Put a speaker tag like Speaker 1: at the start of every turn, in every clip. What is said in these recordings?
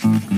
Speaker 1: Mm-hmm.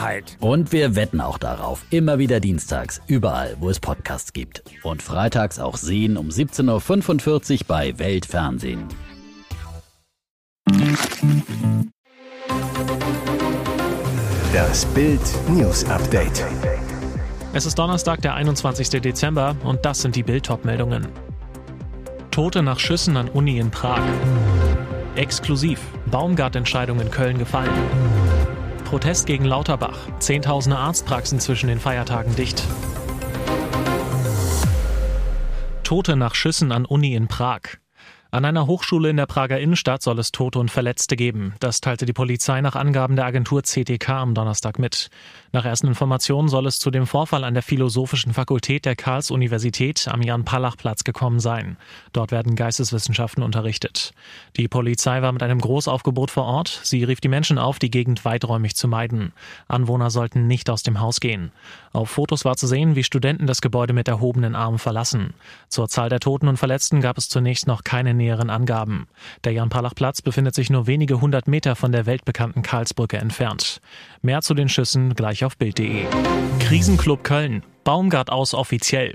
Speaker 2: Wahrheit.
Speaker 1: Und wir wetten auch darauf. Immer wieder dienstags, überall, wo es Podcasts gibt. Und freitags auch sehen um 17.45 Uhr bei Weltfernsehen.
Speaker 3: Das Bild News Update.
Speaker 4: Es ist Donnerstag, der 21. Dezember und das sind die Bild-Top-Meldungen. Tote nach Schüssen an Uni in Prag. Exklusiv. Baumgart-Entscheidung in Köln gefallen. Protest gegen Lauterbach. Zehntausende Arztpraxen zwischen den Feiertagen dicht. Tote nach Schüssen an Uni in Prag. An einer Hochschule in der Prager Innenstadt soll es Tote und Verletzte geben. Das teilte die Polizei nach Angaben der Agentur CTK am Donnerstag mit. Nach ersten Informationen soll es zu dem Vorfall an der Philosophischen Fakultät der Karls-Universität am Jan-Palach-Platz gekommen sein. Dort werden Geisteswissenschaften unterrichtet. Die Polizei war mit einem Großaufgebot vor Ort. Sie rief die Menschen auf, die Gegend weiträumig zu meiden. Anwohner sollten nicht aus dem Haus gehen. Auf Fotos war zu sehen, wie Studenten das Gebäude mit erhobenen Armen verlassen. Zur Zahl der Toten und Verletzten gab es zunächst noch keine näheren Angaben. Der Jan-Palach-Platz befindet sich nur wenige hundert Meter von der weltbekannten Karlsbrücke entfernt. Mehr zu den Schüssen gleich auf Bild.de. Krisenclub Köln. Baumgart aus offiziell.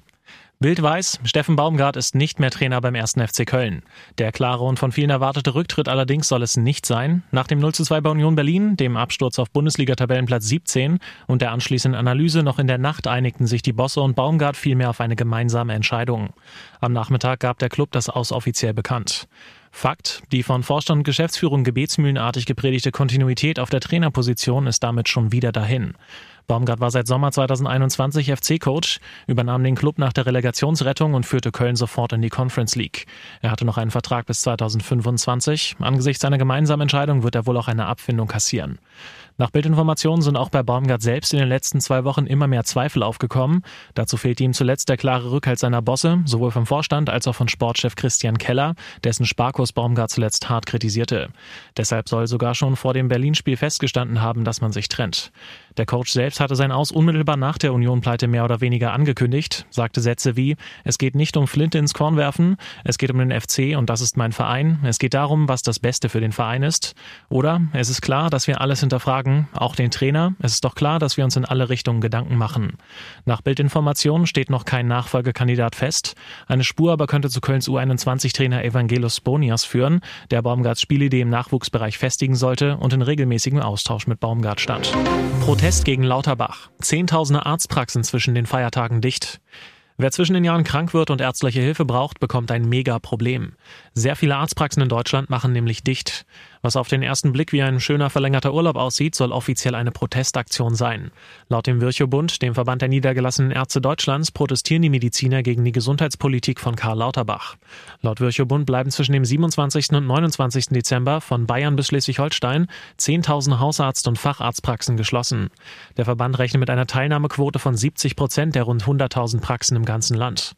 Speaker 4: Bild weiß, Steffen Baumgart ist nicht mehr Trainer beim 1. FC Köln. Der klare und von vielen erwartete Rücktritt allerdings soll es nicht sein. Nach dem 0:2 bei Union Berlin, dem Absturz auf Bundesliga-Tabellenplatz 17 und der anschließenden Analyse noch in der Nacht einigten sich die Bosse und Baumgart vielmehr auf eine gemeinsame Entscheidung. Am Nachmittag gab der Club das aus offiziell bekannt. Fakt, die von Vorstand und Geschäftsführung gebetsmühlenartig gepredigte Kontinuität auf der Trainerposition ist damit schon wieder dahin. Baumgart war seit Sommer 2021 FC-Coach, übernahm den Club nach der Relegationsrettung und führte Köln sofort in die Conference League. Er hatte noch einen Vertrag bis 2025. Angesichts seiner gemeinsamen Entscheidung wird er wohl auch eine Abfindung kassieren. Nach Bildinformationen sind auch bei Baumgart selbst in den letzten zwei Wochen immer mehr Zweifel aufgekommen. Dazu fehlte ihm zuletzt der klare Rückhalt seiner Bosse, sowohl vom Vorstand als auch von Sportchef Christian Keller, dessen Sparkurs Baumgart zuletzt hart kritisierte. Deshalb soll sogar schon vor dem Berlin-Spiel festgestanden haben, dass man sich trennt. Der Coach selbst hatte sein Aus unmittelbar nach der Union-Pleite mehr oder weniger angekündigt, sagte Sätze wie, es geht nicht um Flinte ins Korn werfen, es geht um den FC und das ist mein Verein, es geht darum, was das Beste für den Verein ist. Oder es ist klar, dass wir alles hinterfragen, auch den Trainer, es ist doch klar, dass wir uns in alle Richtungen Gedanken machen. Nach Bildinformationen steht noch kein Nachfolgekandidat fest, eine Spur aber könnte zu Kölns U21-Trainer Evangelos Bonias führen, der Baumgarts Spielidee im Nachwuchsbereich festigen sollte und in regelmäßigem Austausch mit Baumgart stand. Protest gegen Lauterbach. Zehntausende Arztpraxen zwischen den Feiertagen dicht. Wer zwischen den Jahren krank wird und ärztliche Hilfe braucht, bekommt ein Mega-Problem. Sehr viele Arztpraxen in Deutschland machen nämlich dicht. Was auf den ersten Blick wie ein schöner verlängerter Urlaub aussieht, soll offiziell eine Protestaktion sein. Laut dem Virchow-Bund, dem Verband der niedergelassenen Ärzte Deutschlands, protestieren die Mediziner gegen die Gesundheitspolitik von Karl Lauterbach. Laut Virchow-Bund bleiben zwischen dem 27. und 29. Dezember von Bayern bis Schleswig-Holstein 10.000 Hausarzt- und Facharztpraxen geschlossen. Der Verband rechnet mit einer Teilnahmequote von 70 Prozent der rund 100.000 Praxen im ganzen Land.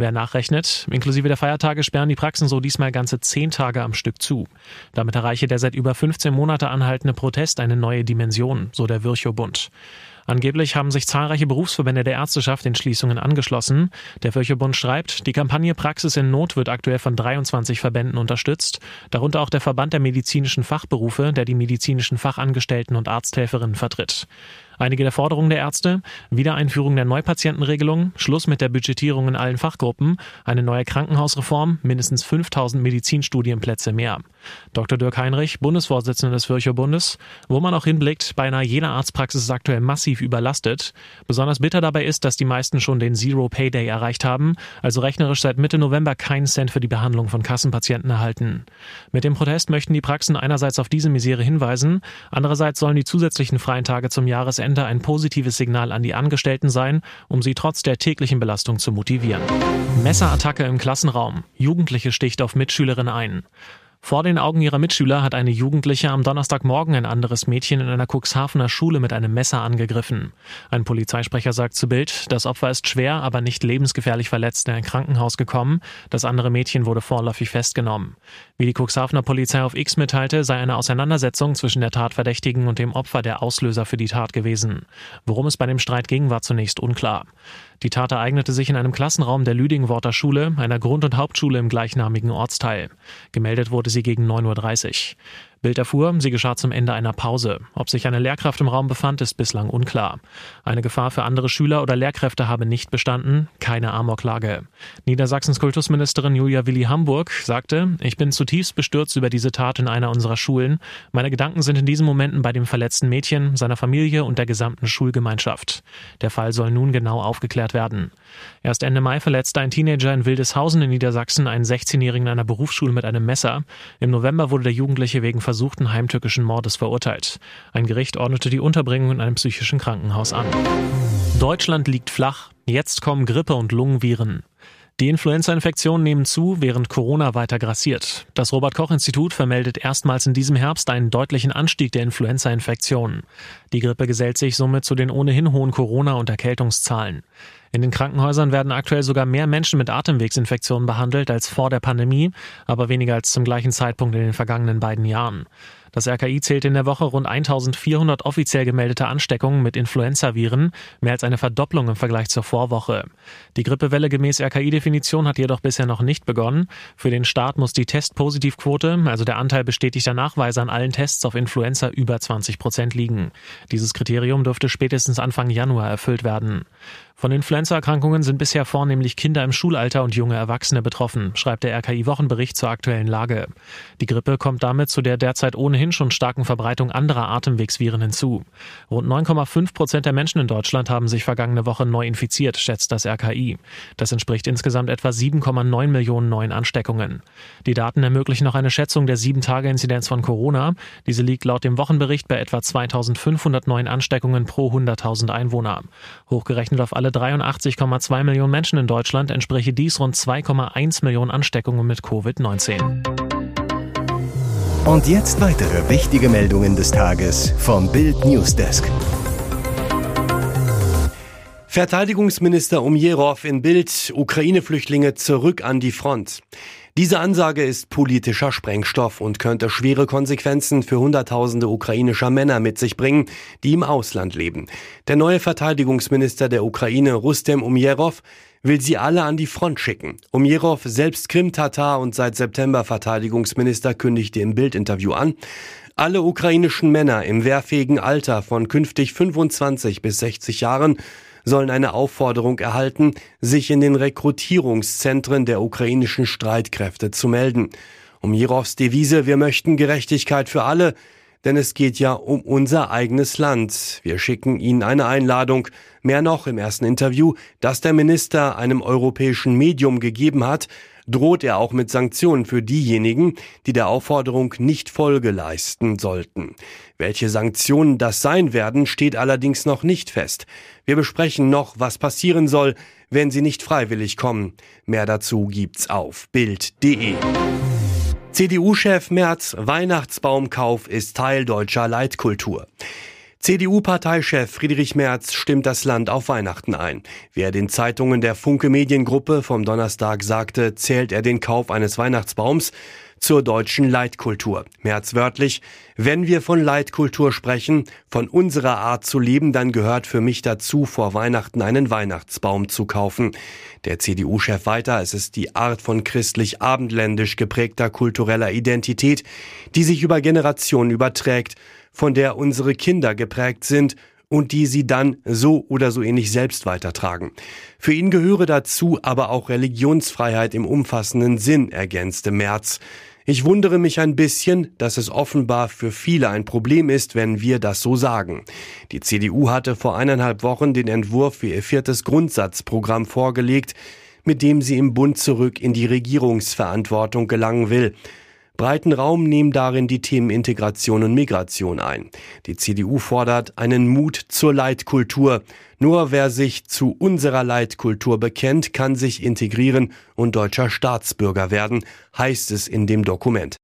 Speaker 4: Wer nachrechnet, inklusive der Feiertage sperren die Praxen so diesmal ganze zehn Tage am Stück zu. Damit erreiche der seit über 15 Monate anhaltende Protest eine neue Dimension, so der Virchow-Bund. Angeblich haben sich zahlreiche Berufsverbände der Ärzteschaft den Schließungen angeschlossen. Der Virchow-Bund schreibt, die Kampagne Praxis in Not wird aktuell von 23 Verbänden unterstützt, darunter auch der Verband der medizinischen Fachberufe, der die medizinischen Fachangestellten und Arzthelferinnen vertritt. Einige der Forderungen der Ärzte, Wiedereinführung der Neupatientenregelung, Schluss mit der Budgetierung in allen Fachgruppen, eine neue Krankenhausreform, mindestens 5000 Medizinstudienplätze mehr. Dr. Dirk Heinrich, Bundesvorsitzender des Virchow-Bundes, wo man auch hinblickt, beinahe jede Arztpraxis ist aktuell massiv überlastet. Besonders bitter dabei ist, dass die meisten schon den Zero Pay Day erreicht haben, also rechnerisch seit Mitte November keinen Cent für die Behandlung von Kassenpatienten erhalten. Mit dem Protest möchten die Praxen einerseits auf diese Misere hinweisen, andererseits sollen die zusätzlichen freien Tage zum Jahresende Ende ein positives Signal an die Angestellten sein, um sie trotz der täglichen Belastung zu motivieren. Messerattacke im Klassenraum. Jugendliche sticht auf Mitschülerin ein. Vor den Augen ihrer Mitschüler hat eine Jugendliche am Donnerstagmorgen ein anderes Mädchen in einer Cuxhavener Schule mit einem Messer angegriffen. Ein Polizeisprecher sagt zu Bild, das Opfer ist schwer, aber nicht lebensgefährlich verletzt in ein Krankenhaus gekommen. Das andere Mädchen wurde vorläufig festgenommen. Wie die Cuxhavener Polizei auf X mitteilte, sei eine Auseinandersetzung zwischen der Tatverdächtigen und dem Opfer der Auslöser für die Tat gewesen. Worum es bei dem Streit ging, war zunächst unklar. Die Tat ereignete sich in einem Klassenraum der Lüdingworter Schule, einer Grund- und Hauptschule im gleichnamigen Ortsteil. Gemeldet wurde sie gegen 9.30 Uhr. Bild erfuhr, sie geschah zum Ende einer Pause. Ob sich eine Lehrkraft im Raum befand, ist bislang unklar. Eine Gefahr für andere Schüler oder Lehrkräfte habe nicht bestanden, keine Amoklage. Niedersachsens Kultusministerin Julia Willi Hamburg sagte, ich bin zutiefst bestürzt über diese Tat in einer unserer Schulen. Meine Gedanken sind in diesen Momenten bei dem verletzten Mädchen, seiner Familie und der gesamten Schulgemeinschaft. Der Fall soll nun genau aufgeklärt werden. Erst Ende Mai verletzte ein Teenager in Wildeshausen in Niedersachsen einen 16-Jährigen einer Berufsschule mit einem Messer. Im November wurde der Jugendliche wegen versuchten heimtückischen Mordes verurteilt. Ein Gericht ordnete die Unterbringung in einem psychischen Krankenhaus an. Deutschland liegt flach. Jetzt kommen Grippe und Lungenviren. Die Influenza-Infektionen nehmen zu, während Corona weiter grassiert. Das Robert-Koch-Institut vermeldet erstmals in diesem Herbst einen deutlichen Anstieg der Influenza-Infektionen. Die Grippe gesellt sich somit zu den ohnehin hohen Corona- und Erkältungszahlen. In den Krankenhäusern werden aktuell sogar mehr Menschen mit Atemwegsinfektionen behandelt als vor der Pandemie, aber weniger als zum gleichen Zeitpunkt in den vergangenen beiden Jahren. Das RKI zählt in der Woche rund 1400 offiziell gemeldete Ansteckungen mit Influenzaviren, mehr als eine Verdopplung im Vergleich zur Vorwoche. Die Grippewelle gemäß RKI-Definition hat jedoch bisher noch nicht begonnen. Für den Start muss die Testpositivquote, also der Anteil bestätigter Nachweise an allen Tests auf Influenza über 20 Prozent liegen. Dieses Kriterium dürfte spätestens Anfang Januar erfüllt werden. Von Influenzaerkrankungen sind bisher vornehmlich Kinder im Schulalter und junge Erwachsene betroffen, schreibt der RKI-Wochenbericht zur aktuellen Lage. Die Grippe kommt damit zu der derzeit ohnehin schon starken Verbreitung anderer Atemwegsviren hinzu. Rund 9,5 Prozent der Menschen in Deutschland haben sich vergangene Woche neu infiziert, schätzt das RKI. Das entspricht insgesamt etwa 7,9 Millionen neuen Ansteckungen. Die Daten ermöglichen noch eine Schätzung der 7-Tage-Inzidenz von Corona. Diese liegt laut dem Wochenbericht bei etwa 2500 neuen Ansteckungen pro 100.000 Einwohner. Hochgerechnet auf alle 83,2 Millionen Menschen in Deutschland entspreche dies rund 2,1 Millionen Ansteckungen mit Covid-19.
Speaker 3: Und jetzt weitere wichtige Meldungen des Tages vom Bild Newsdesk.
Speaker 5: Verteidigungsminister Umjerov in Bild, Ukraine-Flüchtlinge zurück an die Front. Diese Ansage ist politischer Sprengstoff und könnte schwere Konsequenzen für Hunderttausende ukrainischer Männer mit sich bringen, die im Ausland leben. Der neue Verteidigungsminister der Ukraine, Rustem Umjerov, will sie alle an die Front schicken. Umjerov, selbst Krim-Tatar und seit September Verteidigungsminister, kündigte im Bildinterview an, alle ukrainischen Männer im wehrfähigen Alter von künftig 25 bis 60 Jahren sollen eine Aufforderung erhalten, sich in den Rekrutierungszentren der ukrainischen Streitkräfte zu melden. Um Jirovs Devise Wir möchten Gerechtigkeit für alle, denn es geht ja um unser eigenes Land. Wir schicken Ihnen eine Einladung. Mehr noch im ersten Interview, das der Minister einem europäischen Medium gegeben hat, droht er auch mit Sanktionen für diejenigen, die der Aufforderung nicht Folge leisten sollten. Welche Sanktionen das sein werden, steht allerdings noch nicht fest. Wir besprechen noch, was passieren soll, wenn sie nicht freiwillig kommen. Mehr dazu gibt's auf Bild.de. CDU-Chef Merz, Weihnachtsbaumkauf ist Teil deutscher Leitkultur. CDU-Parteichef Friedrich Merz stimmt das Land auf Weihnachten ein. Wie er den Zeitungen der Funke Mediengruppe vom Donnerstag sagte, zählt er den Kauf eines Weihnachtsbaums zur deutschen Leitkultur. Merz wörtlich, wenn wir von Leitkultur sprechen, von unserer Art zu leben, dann gehört für mich dazu, vor Weihnachten einen Weihnachtsbaum zu kaufen. Der CDU-Chef weiter, es ist die Art von christlich-abendländisch geprägter kultureller Identität, die sich über Generationen überträgt von der unsere Kinder geprägt sind und die sie dann so oder so ähnlich selbst weitertragen. Für ihn gehöre dazu aber auch Religionsfreiheit im umfassenden Sinn, ergänzte Merz. Ich wundere mich ein bisschen, dass es offenbar für viele ein Problem ist, wenn wir das so sagen. Die CDU hatte vor eineinhalb Wochen den Entwurf für ihr viertes Grundsatzprogramm vorgelegt, mit dem sie im Bund zurück in die Regierungsverantwortung gelangen will. Breiten Raum nehmen darin die Themen Integration und Migration ein. Die CDU fordert einen Mut zur Leitkultur. Nur wer sich zu unserer Leitkultur bekennt, kann sich integrieren und deutscher Staatsbürger werden, heißt es in dem Dokument.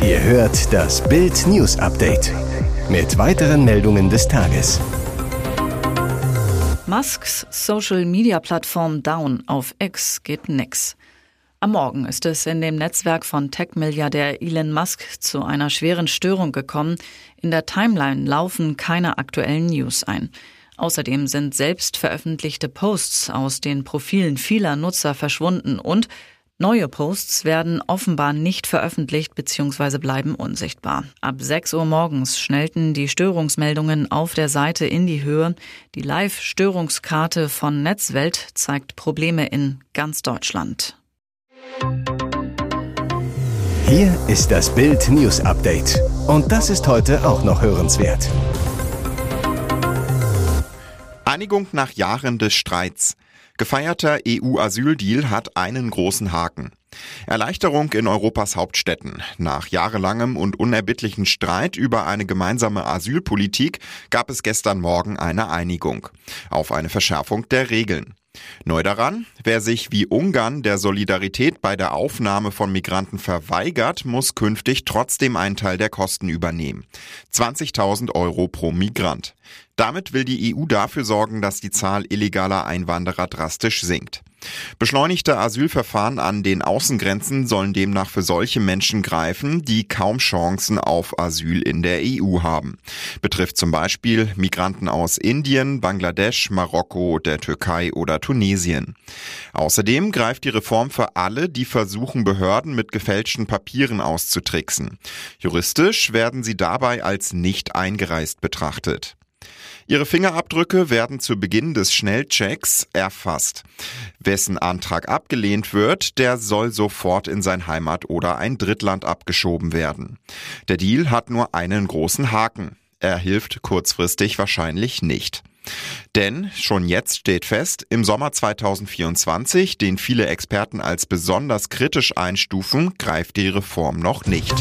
Speaker 3: Ihr hört das Bild News Update mit weiteren Meldungen des Tages.
Speaker 6: Musks Social Media Plattform Down auf X geht nix. Am Morgen ist es in dem Netzwerk von Tech-Milliardär Elon Musk zu einer schweren Störung gekommen. In der Timeline laufen keine aktuellen News ein. Außerdem sind selbst veröffentlichte Posts aus den Profilen vieler Nutzer verschwunden und Neue Posts werden offenbar nicht veröffentlicht bzw. bleiben unsichtbar. Ab 6 Uhr morgens schnellten die Störungsmeldungen auf der Seite in die Höhe. Die Live-Störungskarte von Netzwelt zeigt Probleme in ganz Deutschland.
Speaker 3: Hier ist das Bild News Update. Und das ist heute auch noch hörenswert.
Speaker 7: Einigung nach Jahren des Streits. Gefeierter EU-Asyldeal hat einen großen Haken. Erleichterung in Europas Hauptstädten. Nach jahrelangem und unerbittlichen Streit über eine gemeinsame Asylpolitik gab es gestern Morgen eine Einigung auf eine Verschärfung der Regeln. Neu daran, wer sich wie Ungarn der Solidarität bei der Aufnahme von Migranten verweigert, muss künftig trotzdem einen Teil der Kosten übernehmen. 20.000 Euro pro Migrant. Damit will die EU dafür sorgen, dass die Zahl illegaler Einwanderer drastisch sinkt. Beschleunigte Asylverfahren an den Außengrenzen sollen demnach für solche Menschen greifen, die kaum Chancen auf Asyl in der EU haben. Betrifft zum Beispiel Migranten aus Indien, Bangladesch, Marokko, der Türkei oder Tunesien. Außerdem greift die Reform für alle, die versuchen, Behörden mit gefälschten Papieren auszutricksen. Juristisch werden sie dabei als nicht eingereist betrachtet. Ihre Fingerabdrücke werden zu Beginn des Schnellchecks erfasst. Wessen Antrag abgelehnt wird, der soll sofort in sein Heimat- oder ein Drittland abgeschoben werden. Der Deal hat nur einen großen Haken. Er hilft kurzfristig wahrscheinlich nicht. Denn schon jetzt steht fest, im Sommer 2024, den viele Experten als besonders kritisch einstufen, greift die Reform noch nicht.